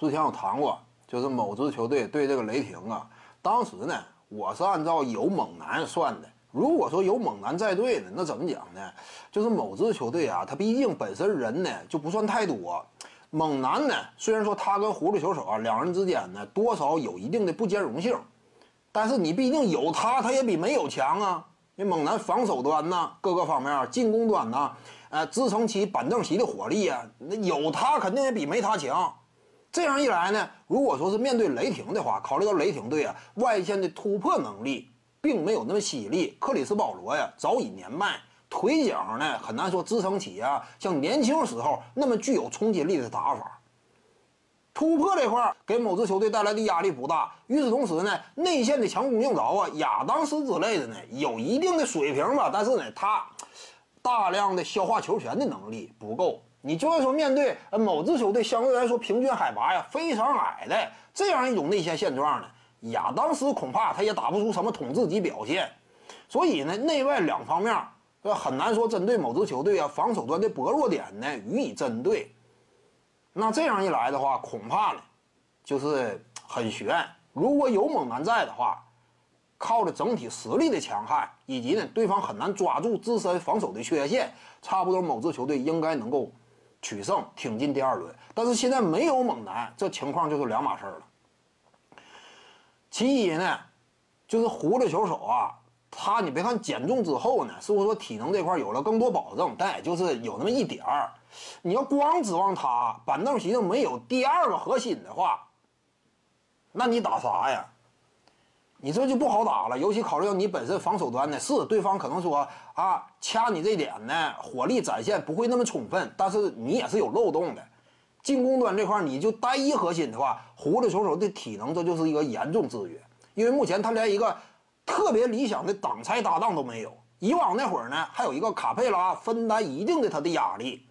之前有谈过，就是某支球队对这个雷霆啊，当时呢，我是按照有猛男算的。如果说有猛男在队呢，那怎么讲呢？就是某支球队啊，他毕竟本身人呢就不算太多。猛男呢，虽然说他跟葫芦球手啊两人之间呢多少有一定的不兼容性，但是你毕竟有他，他也比没有强啊。因为猛男防守端呢，各个方面进攻端呢，呃，支撑起板凳席的火力啊，那有他肯定也比没他强。这样一来呢，如果说是面对雷霆的话，考虑到雷霆队啊外线的突破能力并没有那么犀利，克里斯保罗呀早已年迈，腿脚呢很难说支撑起啊像年轻时候那么具有冲击力的打法。突破这块给某支球队带来的压力不大，与此同时呢，内线的强攻硬凿啊，亚当斯之类的呢有一定的水平吧，但是呢他大量的消化球权的能力不够。你就算说面对某支球队相对来说平均海拔呀非常矮的这样一种内线现状呢，亚当斯恐怕他也打不出什么统治级表现。所以呢，内外两方面呃很难说针对某支球队啊防守端的薄弱点呢予以针对。那这样一来的话，恐怕呢，就是很悬。如果有猛男在的话，靠着整体实力的强悍，以及呢对方很难抓住自身防守的缺陷，差不多某支球队应该能够取胜，挺进第二轮。但是现在没有猛男，这情况就是两码事了。其一呢，就是葫芦球手啊，他你别看减重之后呢，是不是说体能这块有了更多保证？但也就是有那么一点儿。你要光指望他板凳席上没有第二个核心的话，那你打啥呀？你这就不好打了。尤其考虑到你本身防守端呢，是对方可能说啊掐你这点呢，火力展现不会那么充分，但是你也是有漏洞的。进攻端这块你就单一核心的话，葫芦球手的体能这就是一个严重制约，因为目前他连一个特别理想的挡拆搭档都没有。以往那会儿呢，还有一个卡佩拉分担一定的他的压力。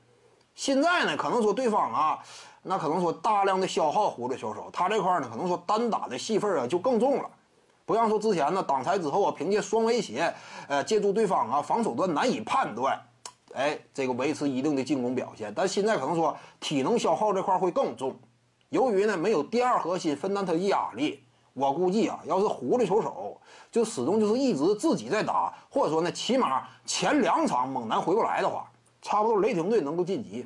现在呢，可能说对方啊，那可能说大量的消耗葫芦球手，他这块呢，可能说单打的戏份啊就更重了。不像说之前呢，挡拆之后啊，凭借双威胁，呃，借助对方啊防守端难以判断，哎，这个维持一定的进攻表现。但现在可能说体能消耗这块会更重，由于呢没有第二核心分担他的压力，我估计啊，要是狐狸球手就始终就是一直自己在打，或者说呢，起码前两场猛男回不来的话。差不多雷霆队能够晋级。